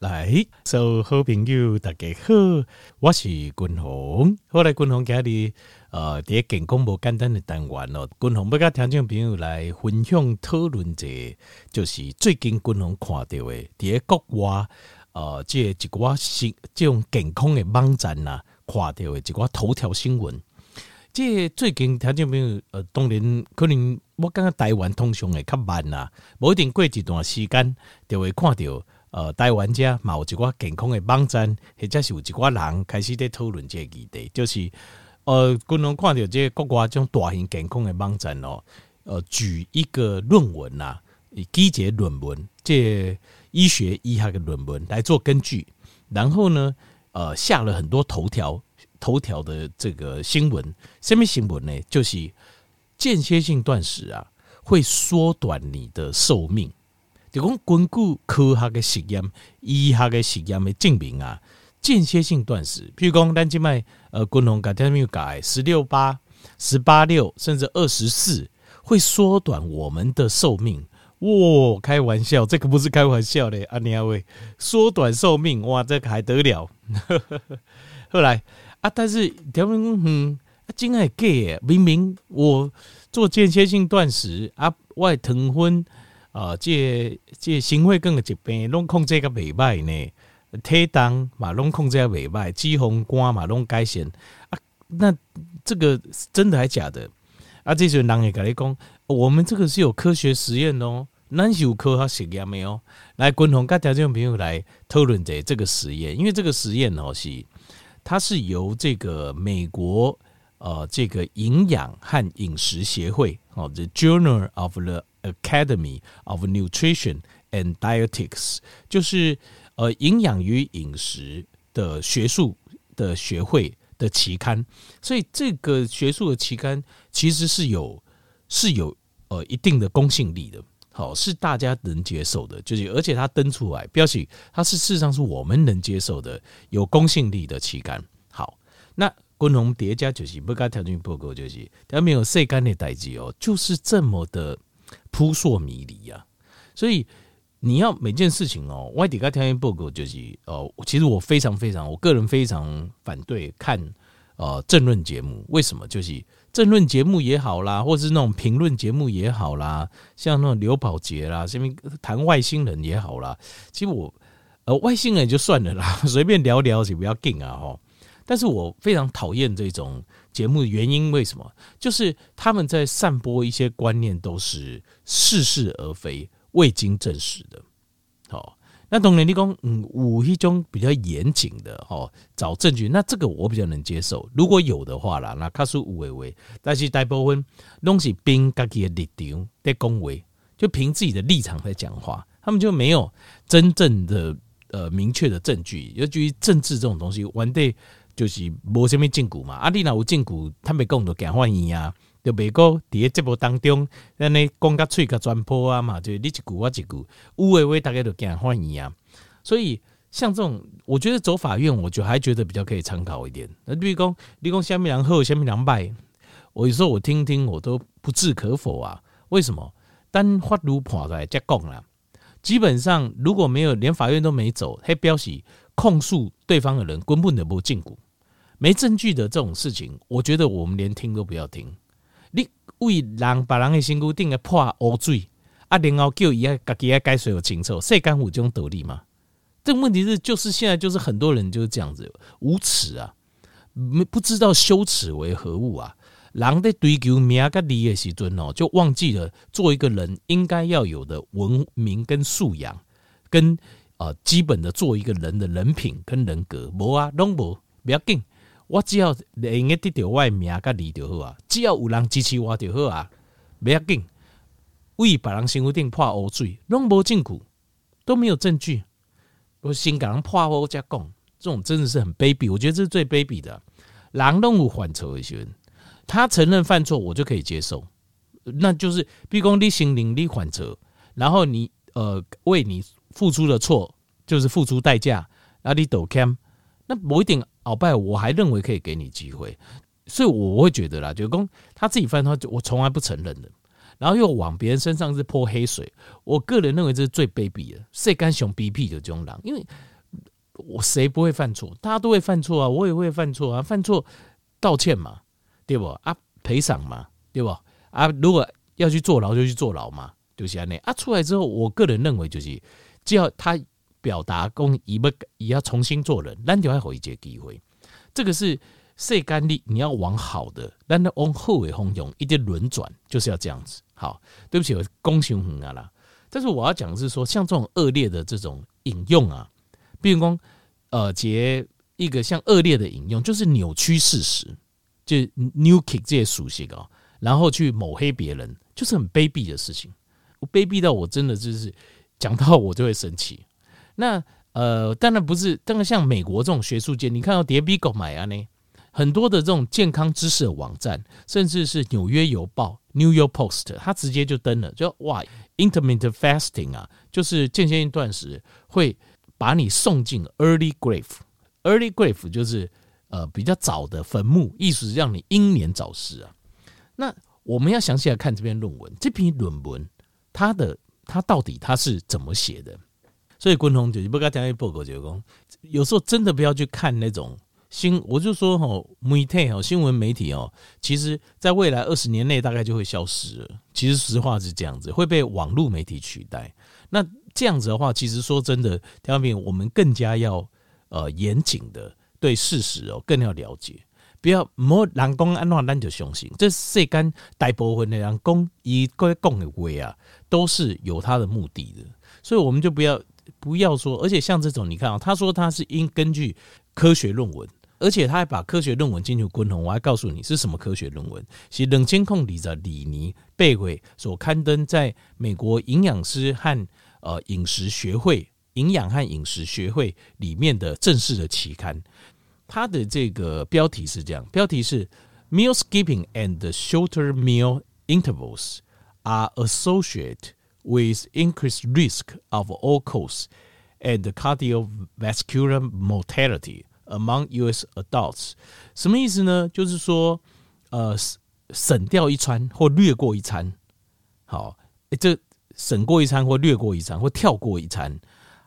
来，所有好朋友大家好，我是君鸿。后来君鸿家里呃，第一健康无简单的单元哦，君鸿要甲听众朋友来分享讨论者，就是最近君鸿看到的，第一国外呃，这一寡新即种健康的网站呐，看到的一寡头条新闻。这最近听众朋友呃，当然可能我感觉台湾通常会较慢啦，无一定过一段时间就会看到。呃，台湾家嘛有一寡健康的网站，或者是有一寡人开始在讨论这个议题，就是呃，可能看到这个国外这种大型健康的网站哦，呃，举一个论文呐、啊，以几节论文，这医学医学的论文来做根据，然后呢，呃，下了很多头条头条的这个新闻，什么新闻呢？就是间歇性断食啊，会缩短你的寿命。就讲根据科学的实验、医学的实验的证明啊，间歇性断食，譬如讲咱今麦呃，均衡改天没有改十六八、十八六，甚至二十四，会缩短我们的寿命。哇，开玩笑，这个不是开玩笑的，阿尼亚威缩短寿命，哇，这个还得了？后来啊，但是条明嗯，啊真爱假，明明我做间歇性断食啊，我糖分。啊，这这心血管的疾病拢控制个袂歹呢，体重嘛拢控制个袂歹，脂肪肝嘛拢改善啊。那这个真的还假的？啊，这些人会跟你讲，我们这个是有科学实验哦，咱是有科学实验没有？来，共同跟听众朋友来讨论这这个实验，因为这个实验哦是，它是由这个美国呃这个营养和饮食协会哦，The Journal of the Academy of Nutrition and Dietetics，就是呃营养与饮食的学术的学会的期刊，所以这个学术的期刊其实是有是有呃一定的公信力的，好，是大家能接受的，就是而且它登出来标题，它是事实上是我们能接受的有公信力的期刊。好，那共同叠加就是不该条件报告就是它没有晒干的代志哦，就是这么的。扑朔迷离呀，所以你要每件事情哦，外地个条件报告就是哦，其实我非常非常，我个人非常反对看呃政论节目。为什么？就是政论节目也好啦，或是那种评论节目也好啦，像那种刘宝杰啦，什么谈外星人也好啦。其实我呃外星人就算了啦，随便聊聊就不要紧啊哈。但是我非常讨厌这种节目的原因，为什么？就是他们在散播一些观念，都是似是而非、未经证实的。好，那当然你讲，嗯，有一种比较严谨的，哦，找证据，那这个我比较能接受。如果有的话啦，那卡数无为为，但是大部分东西凭自己的立场在恭维，就凭自己的立场在讲话，他们就没有真正的呃明确的证据。尤其政治这种东西，完对。就是无什么证据嘛，啊，你若有证据，他们讲就讲欢迎啊，就别个伫个节目当中，安尼讲甲喙甲全破啊嘛，就你一句我一句，有诶话大家就讲欢迎啊。所以像这种，我觉得走法院，我就还觉得比较可以参考一点。那比如讲，你讲虾米人好，虾米人歹，我有时候我听听，我都不置可否啊。为什么？单法律判出来再讲啦。基本上如果没有连法院都没走，还表示控诉对方的人根本就无证据。没证据的这种事情，我觉得我们连听都不要听。你为人把人的身躯定个破乌水，啊，然后叫伊啊，自己啊改水有清楚，谁敢有这种道理吗？这个问题是，就是现在就是很多人就是这样子无耻啊，没不知道羞耻为何物啊。人在追求名跟利的时阵哦，就忘记了做一个人应该要有的文明跟素养，跟呃基本的做一个人的人品跟人格。无啊，拢无不要紧。我只要能够得到我的名甲利就好啊，只要有人支持我就好啊，不要紧。为别人身躯顶破乌水，拢无证据，都没有证据，我先给人破乌才讲，这种真的是很卑鄙。我觉得这是最卑鄙的。人拢有犯错的时候，他承认犯错，我就可以接受。那就是，比如讲你心灵你犯错，然后你呃为你付出的错，就是付出代价，那你道歉，那不一定。鳌拜，我还认为可以给你机会，所以我会觉得啦，就是说他自己犯错，我从来不承认的。然后又往别人身上是泼黑水。我个人认为这是最卑鄙的，谁敢熊逼屁的这种人，因为我谁不会犯错？大家都会犯错啊，我也会犯错啊，犯错道歉嘛，对不？啊，赔偿嘛，对不？啊，如果要去坐牢就去坐牢嘛，就是这样啊，出来之后，我个人认为就是，只要他表达公以不也要重新做人，那就还有一些机会。这个是谁干力，你要往好的，但是往后尾汹涌一点轮转，就是要这样子。好，对不起，我公行很啊啦。但是我要讲的是说，像这种恶劣的这种引用啊，比如说呃，结一个像恶劣的引用，就是扭曲事实，就 new kick 这些属性哦，然后去抹黑别人，就是很卑鄙的事情。我卑鄙到我真的就是讲到我就会生气。那。呃，当然不是，当然像美国这种学术界，你看到叠比狗买啊呢，很多的这种健康知识的网站，甚至是纽约邮报 （New York Post），它直接就登了，就哇，intermittent fasting 啊，就是间歇性断食，会把你送进 early grave。early grave 就是呃比较早的坟墓，意思是让你英年早逝啊。那我们要详细来看这篇论文，这篇论文它的它到底它是怎么写的？所以，昆宏就是不跟他讲一报告，就讲有时候真的不要去看那种新，我就说哈，媒体哈，新闻媒体哦，其实在未来二十年内大概就会消失了。其实实话是这样子，会被网络媒体取代。那这样子的话，其实说真的，调明我们更加要呃严谨的对事实哦更要了解，不要莫人讲安怎咱就相信。这世间大部分的人讲以各讲的话啊，都是有他的目的的，所以我们就不要。不要说，而且像这种，你看啊，他说他是应根据科学论文，而且他还把科学论文进入昆宏，我还告诉你是什么科学论文，是冷监控里的里尼贝韦所刊登在美国营养师和呃饮食学会营养和饮食学会里面的正式的期刊，它的这个标题是这样，标题是 Meal skipping and shorter meal intervals are associated with increased risk of all cause and cardiovascular mortality among U.S. adults，什么意思呢？就是说，呃，省掉一餐或略过一餐，好，这省过一餐或略过一餐或跳过一餐，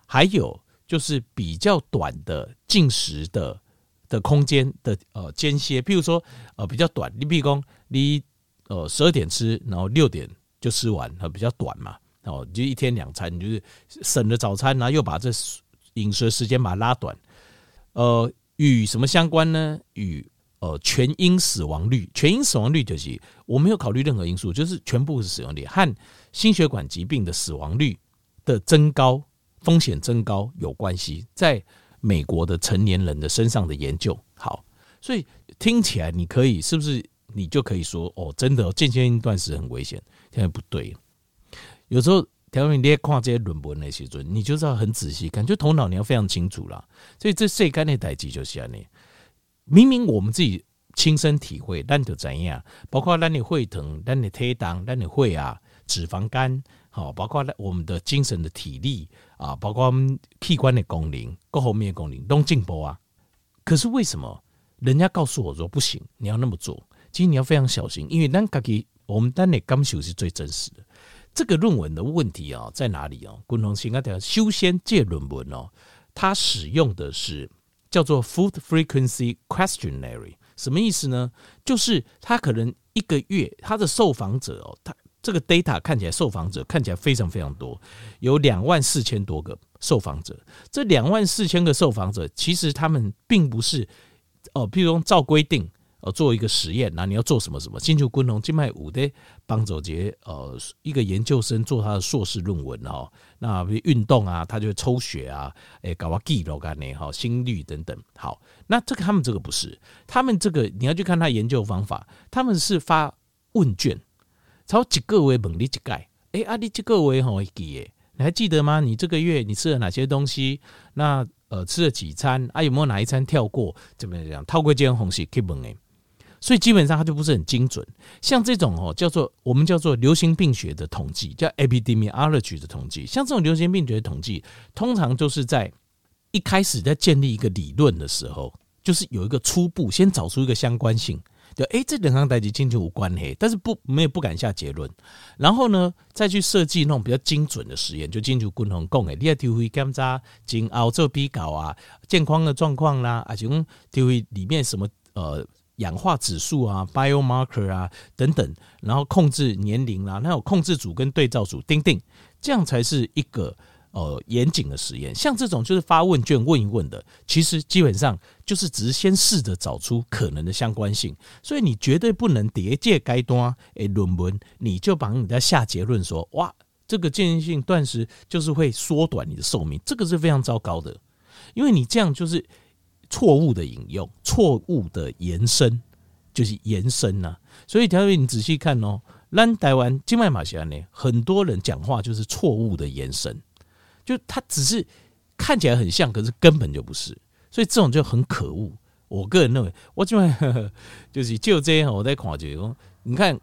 还有就是比较短的进食的的空间的呃间歇，譬如说呃比较短，你比如说你呃十二点吃，然后六点就吃完，呃比较短嘛。哦，就一天两餐，你就是省了早餐，然后又把这饮食时间把它拉短。呃，与什么相关呢？与呃全因死亡率，全因死亡率就是我没有考虑任何因素，就是全部是死亡率和心血管疾病的死亡率的增高风险增高有关系。在美国的成年人的身上的研究，好，所以听起来你可以是不是你就可以说哦，真的间歇性断食很危险？现在不对。有时候，条你列看这些论文那些准，你就是要很仔细，感觉头脑你要非常清楚啦。所以这世间的代际就是安尼。明明我们自己亲身体会，咱就怎样？包括咱的会疼、咱的体重、咱的会啊、脂肪肝，好，包括我们的精神的体力啊，包括我们器官的功能、各方面的功能都进步啊。可是为什么人家告诉我说不行？你要那么做，其实你要非常小心，因为咱自己我们咱的感受是最真实的。这个论文的问题啊，在哪里啊？共同性啊，等下修仙界论文哦，它使用的是叫做 Food Frequency Questionnaire，什么意思呢？就是他可能一个月他的受访者哦，他这个 data 看起来受访者看起来非常非常多，有两万四千多个受访者。这两万四千个受访者，其实他们并不是哦，譬如说照规定。呃，做一个实验，那你要做什么什么？进去昆龙静脉五的帮走杰，呃，一个研究生做他的硕士论文哦。那比如运动啊，他就会抽血啊，诶，搞个记录干呢哈，心率等等。好，那这个他们这个不是，他们这个你要去看他研究方法，他们是发问卷，超几个位猛力几盖，诶，阿力几个位好记诶，你还记得吗？你这个月你吃了哪些东西？那呃，吃了几餐？啊，有没有哪一餐跳过？怎么样？透过这样方式去问诶。所以基本上它就不是很精准，像这种哦，叫做我们叫做流行病学的统计，叫 epidemiology 的统计。像这种流行病学的统计，通常就是在一开始在建立一个理论的时候，就是有一个初步先找出一个相关性，就哎，这两项代志进去无关嘿，但是不没有不敢下结论。然后呢，再去设计那种比较精准的实验，就进去共同共诶，你要体会检查经熬做比稿啊，健康的状况啦，啊，就体会里面什么呃氧化指数啊，biomarker 啊等等，然后控制年龄啦，那有控制组跟对照组，钉钉，这样才是一个。呃，严谨的实验，像这种就是发问卷问一问的，其实基本上就是只是先试着找出可能的相关性，所以你绝对不能叠借该端诶论文，你就帮人家下结论说，哇，这个间歇性断食就是会缩短你的寿命，这个是非常糟糕的，因为你这样就是错误的引用，错误的延伸，就是延伸呐、啊。所以条位你仔细看哦，咱台湾静脉马西呢，很多人讲话就是错误的延伸。就他只是看起来很像，可是根本就不是，所以这种就很可恶。我个人认为，我就 就是就这样，我在看就说，你看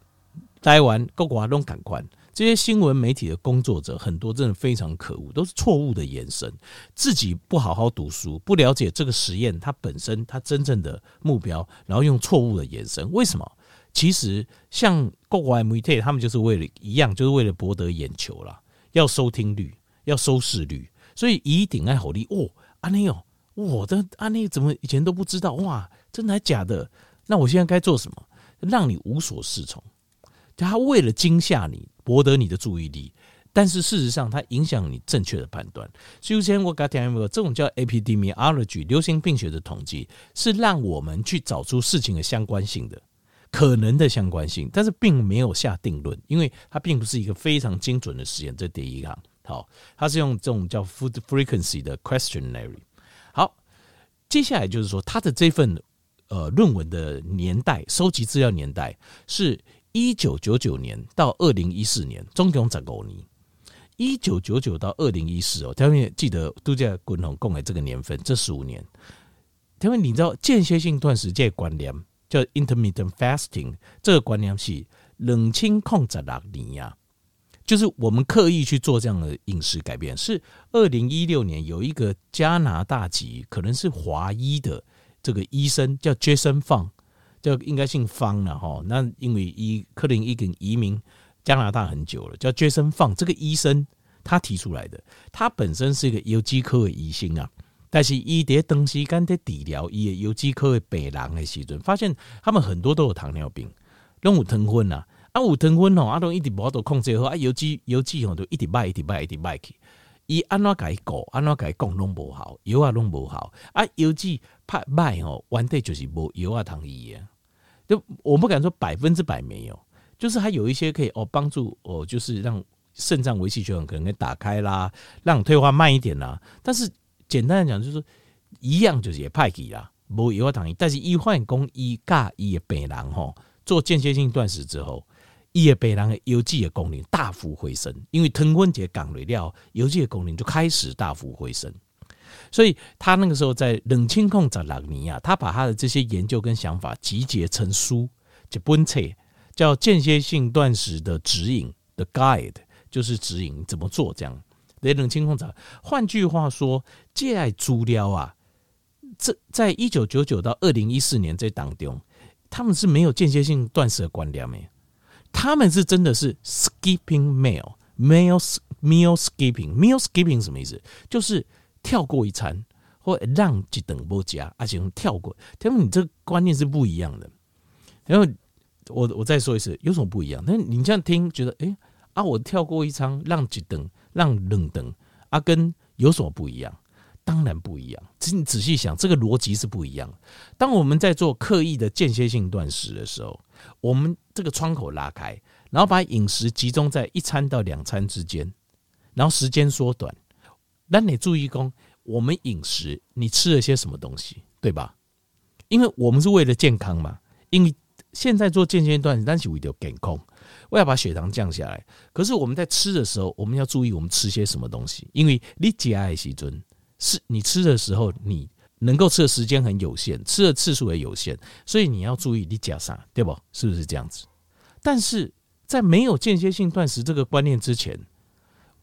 台湾各国都赶快，这些新闻媒体的工作者很多真的非常可恶，都是错误的延伸，自己不好好读书，不了解这个实验它本身它真正的目标，然后用错误的延伸。为什么？其实像各国媒体，他们就是为了一样，就是为了博得眼球啦，要收听率。要收视率，所以以顶爱好利哦。安妮哦，我的安妮怎么以前都不知道哇？真的还假的？那我现在该做什么？让你无所适从。他为了惊吓你，博得你的注意力，但是事实上，它影响你正确的判断。首先，我刚才讲过，这种叫 epidemiology 流行病学的统计，是让我们去找出事情的相关性的可能的相关性，但是并没有下定论，因为它并不是一个非常精准的实验。这第一行。好，它是用这种叫 food frequency 的 questionnaire。好，接下来就是说，他的这份呃论文的年代，收集资料年代是一九九九年到二零一四年，总共十五年。一九九九到二零一四哦，他们记得都在共同共给这个年份，这十五年。他们你知道间歇性断食这个观念叫 intermittent fasting，这个观念是冷清控制六年呀。就是我们刻意去做这样的饮食改变，是二零一六年有一个加拿大籍，可能是华裔的这个医生叫 Jason Fung，就应该姓方了哈。那因为伊克林已经移民加拿大很久了，叫 Jason Fung 这个医生他提出来的。他本身是一个有机科的医生啊，但是伊在长时间在治疗伊的有机科的病人的时阵，发现他们很多都有糖尿病，拢有糖分啊。啊，有糖分吼，啊，都一直无法控制好，啊，有机有机吼，都一直卖，一直卖，一直卖去。伊安怎甲伊讲，安怎甲伊讲拢无好，油啊拢无好。啊，油脂拍卖吼，完全就是无油啊糖伊啊。就我不敢说百分之百没有，就是还有一些可以哦帮助哦，就是让肾脏维系血管可能给打开啦，让退化慢一点啦。但是简单来讲，就是一样就是也派去啦，无油啊糖伊。但是医患讲伊甲伊的病人吼，做间歇性断食之后。伊个病人的油脂的功能大幅回升，因为糖分节降了料，油脂的功能就开始大幅回升。所以他那个时候在冷清控在朗尼亚，他把他的这些研究跟想法集结成书，就本册叫间歇性断食的指引的 guide，就是指引怎么做这样。在冷清控在，换句话说，借爱资料啊，这在一九九九到二零一四年这当中，他们是没有间歇性断食的观念没。他们是真的是 skipping meal meal meal skipping meal skipping 什么意思？就是跳过一餐，或让几等不加，而且跳过。他们你这个观念是不一样的。然后我我再说一次，有什么不一样？那你这样听，觉得哎、啊，我跳过一餐，让几等，让冷等，啊，跟有什么不一样？当然不一样。其实你仔细想，这个逻辑是不一样。当我们在做刻意的间歇性断食的时候，我们这个窗口拉开，然后把饮食集中在一餐到两餐之间，然后时间缩短。那你注意讲，我们饮食你吃了些什么东西，对吧？因为我们是为了健康嘛。因为现在做间歇断食，但是为了健康，我要把血糖降下来。可是我们在吃的时候，我们要注意我们吃些什么东西，因为你节爱时阵是你吃的时候你。能够吃的时间很有限，吃的次数也有限，所以你要注意你加啥，对不？是不是这样子？但是在没有间歇性断食这个观念之前，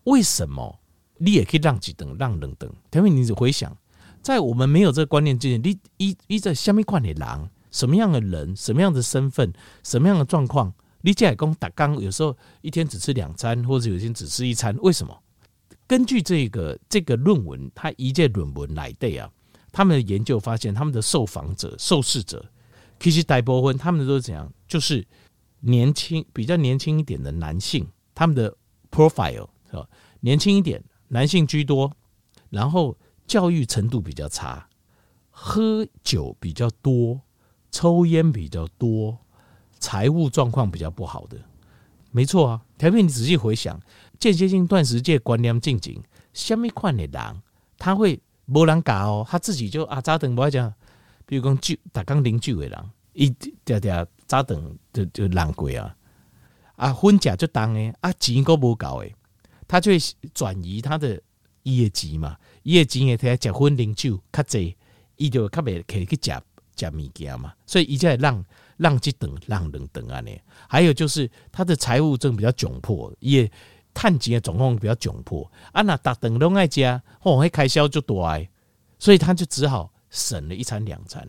为什么你也可以让几等让冷等？因为你回想，在我们没有这个观念之前，你一一在下面看的狼，什么样的人，什么样的身份，什么样的状况，你家公打刚有时候一天只吃两餐，或者有一天只吃一餐，为什么？根据这个这个论文，他一届论文来的啊，他们的研究发现，他们的受访者、受试者，其实大部分他们都是怎样？就是年轻、比较年轻一点的男性，他们的 profile 是吧？年轻一点，男性居多，然后教育程度比较差，喝酒比较多，抽烟比较多，财务状况比较不好的，没错啊。条片你仔细回想。间歇性断食这观念进行，什么款的人他会无人教哦，他自己就啊早顿不爱讲，比如讲酒，打刚啉酒的人，一点点早顿就就浪过啊，啊婚假就当诶，啊钱都无够诶，他就会转移他的业绩嘛，业绩诶，他结婚啉酒较济，伊就较袂可以去食食物件嘛，所以伊才会让让这等让等等啊呢，还有就是他的财务正比较窘迫，也。探钱的状况比较窘迫啊，那大顿拢爱加，哦，那开销就大，所以他就只好省了一餐两餐。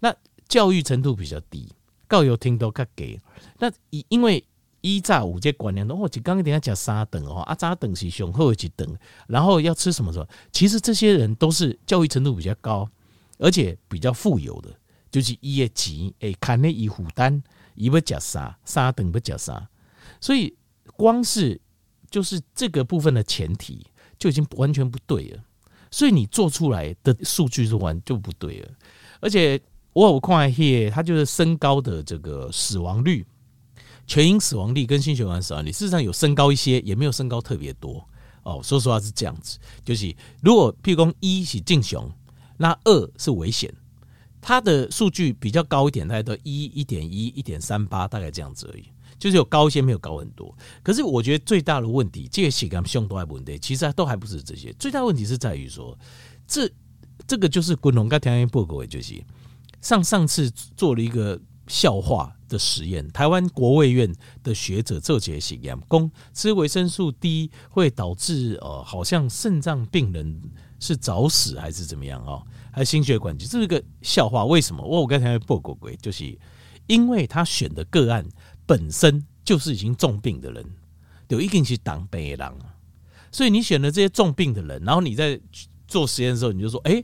那教育程度比较低，教育程度较低。那因因为一炸五这观念，哦，就刚刚等下讲三顿哦，啊，三顿是雄厚一顿，然后要吃什么什么？其实这些人都是教育程度比较高，而且比较富有的，就是伊的钱诶，看那伊负担，伊要食啥，三顿要食啥，所以光是。就是这个部分的前提就已经完全不对了，所以你做出来的数据是完就不对了。而且我有看一它就是升高的这个死亡率，全因死亡率跟心血管死亡率事实上有升高一些，也没有升高特别多哦。说实话是这样子，就是如果譬如说一是正常，那二是危险，它的数据比较高一点，大概都一一点一、一点三八，大概这样子而已。就是有高一些，没有高很多。可是我觉得最大的问题，这个血管胸都还问题，其实都还不是这些。最大问题是在于说，这这个就是滚龙跟条件报告，就是上上次做了一个笑话的实验。台湾国卫院的学者做这些实验，供吃维生素 D 会导致呃，好像肾脏病人是早死还是怎么样哦，还心血管疾，这是个笑话。为什么？我我刚才报过鬼，就是因为他选的个案。本身就是已经重病的人，有一定是当病的人，所以你选了这些重病的人，然后你在做实验的时候，你就说：“哎，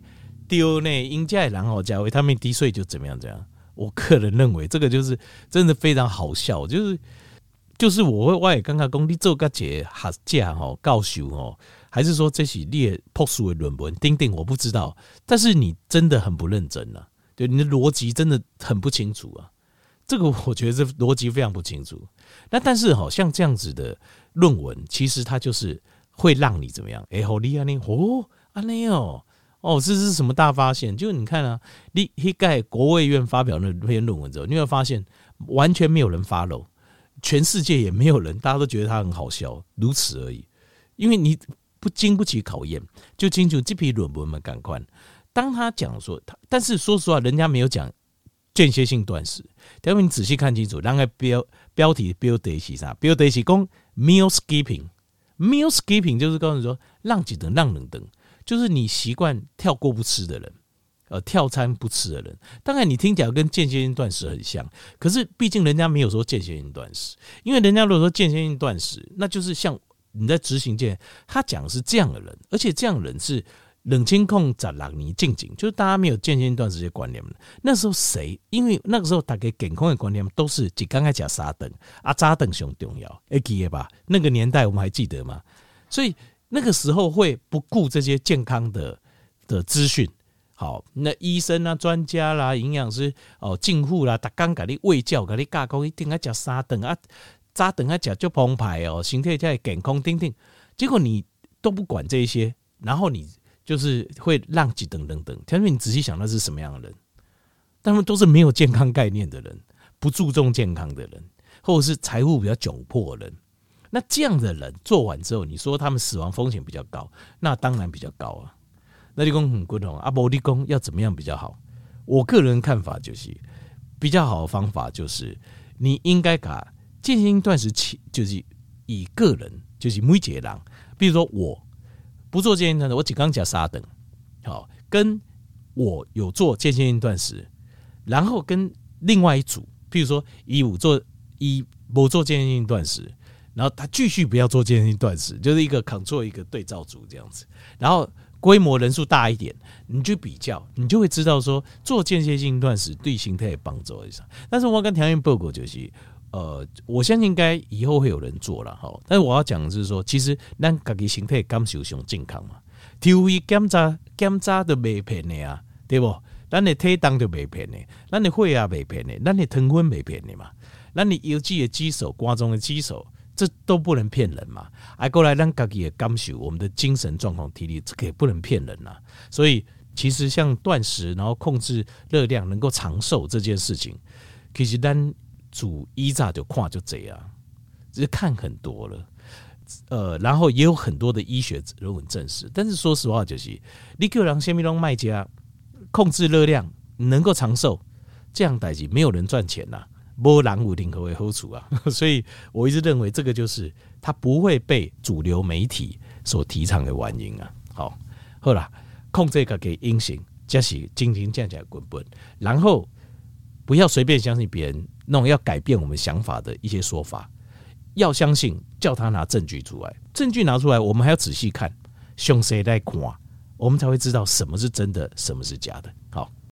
丢那应该然后加维他命 D 税就怎么样？怎样？”我个人认为这个就是真的非常好笑，就是就是我会我也刚刚讲你做个节哈价哦，告诉哦，还是说这是列朴素的论文？丁丁我不知道，但是你真的很不认真了，对你的逻辑真的很不清楚啊。这个我觉得这逻辑非常不清楚。那但是好像这样子的论文，其实它就是会让你怎么样？哎，好厉害呢！哦，啊那哦，哦，这是什么大发现？就你看啊，你一盖国卫院发表那篇论文之后，你会发现完全没有人 follow，全世界也没有人，大家都觉得他很好笑，如此而已。因为你不经不起考验，就清楚这批论文嘛，赶快。当他讲说他，但是说实话，人家没有讲。间歇性断食，等会你仔细看清楚，那个标标题标题是啥？标题是讲 meal skipping，meal skipping 就是告诉你说让几等让冷等，就是你习惯跳过不吃的人，呃，跳餐不吃的人。当然你听起来跟间歇性断食很像，可是毕竟人家没有说间歇性断食，因为人家如果说间歇性断食，那就是像你在执行间，他讲的是这样的人，而且这样的人是。冷清控在让你静静，就是大家没有间歇断食这些观念。那时候谁？因为那个时候大家健康的观念都是只刚开始三顿啊，三顿上重要，会记得吧？那个年代我们还记得吗？所以那个时候会不顾这些健康的的资讯。好，那医生啊、专家啦、营养师哦、进护啦，他刚给你喂教，给你教讲一定要吃三顿啊，三顿啊吃就澎湃哦，身体才会健康顶顶。结果你都不管这些，然后你。就是会让几等等等，但是你仔细想，那是什么样的人？他们都是没有健康概念的人，不注重健康的人，或者是财务比较窘迫的人。那这样的人做完之后，你说他们死亡风险比较高，那当然比较高啊。那你讲很不同，阿伯立功要怎么样比较好？我个人看法就是，比较好的方法就是，你应该把间歇性断食期，就是以个人，就是每一个人，比如说我。不做间歇性断食，我只刚讲三顿，好，跟我有做间歇性断食，然后跟另外一组，譬如说一五做一不做间歇性断食，然后他继续不要做间歇性断食，就是一个 control 一个对照组这样子，然后规模人数大一点，你去比较，你就会知道说做间歇性断食对形态有帮助一下。但是我跟条件报告就是。呃，我相信应该以后会有人做了哈。但是我要讲的是说，其实咱自己身体感受上健康嘛。体位检查检查都没骗的啊，对不？咱的体重都没骗的，咱的血压没骗的，咱的糖分没骗的嘛。咱的腰肌的肌手、关中的肌手，这都不能骗人嘛。还，过来咱自己的感受，我们的精神状况、体力，这个也不能骗人呐。所以，其实像断食，然后控制热量，能够长寿这件事情，其实咱。主一炸就跨就这样，只是看很多了，呃，然后也有很多的医学论文证实。但是说实话，就是你叫人先米龙卖家控制热量能够长寿，这样代际没有人赚钱呐，没人有任何的好处啊。所以我一直认为这个就是它不会被主流媒体所提倡的原因啊。好，好啦，控制个给阴性，这是斤斤计较滚滚，然后不要随便相信别人。那种要改变我们想法的一些说法，要相信，叫他拿证据出来，证据拿出来，我们还要仔细看，凶谁在看，我们才会知道什么是真的，什么是假的。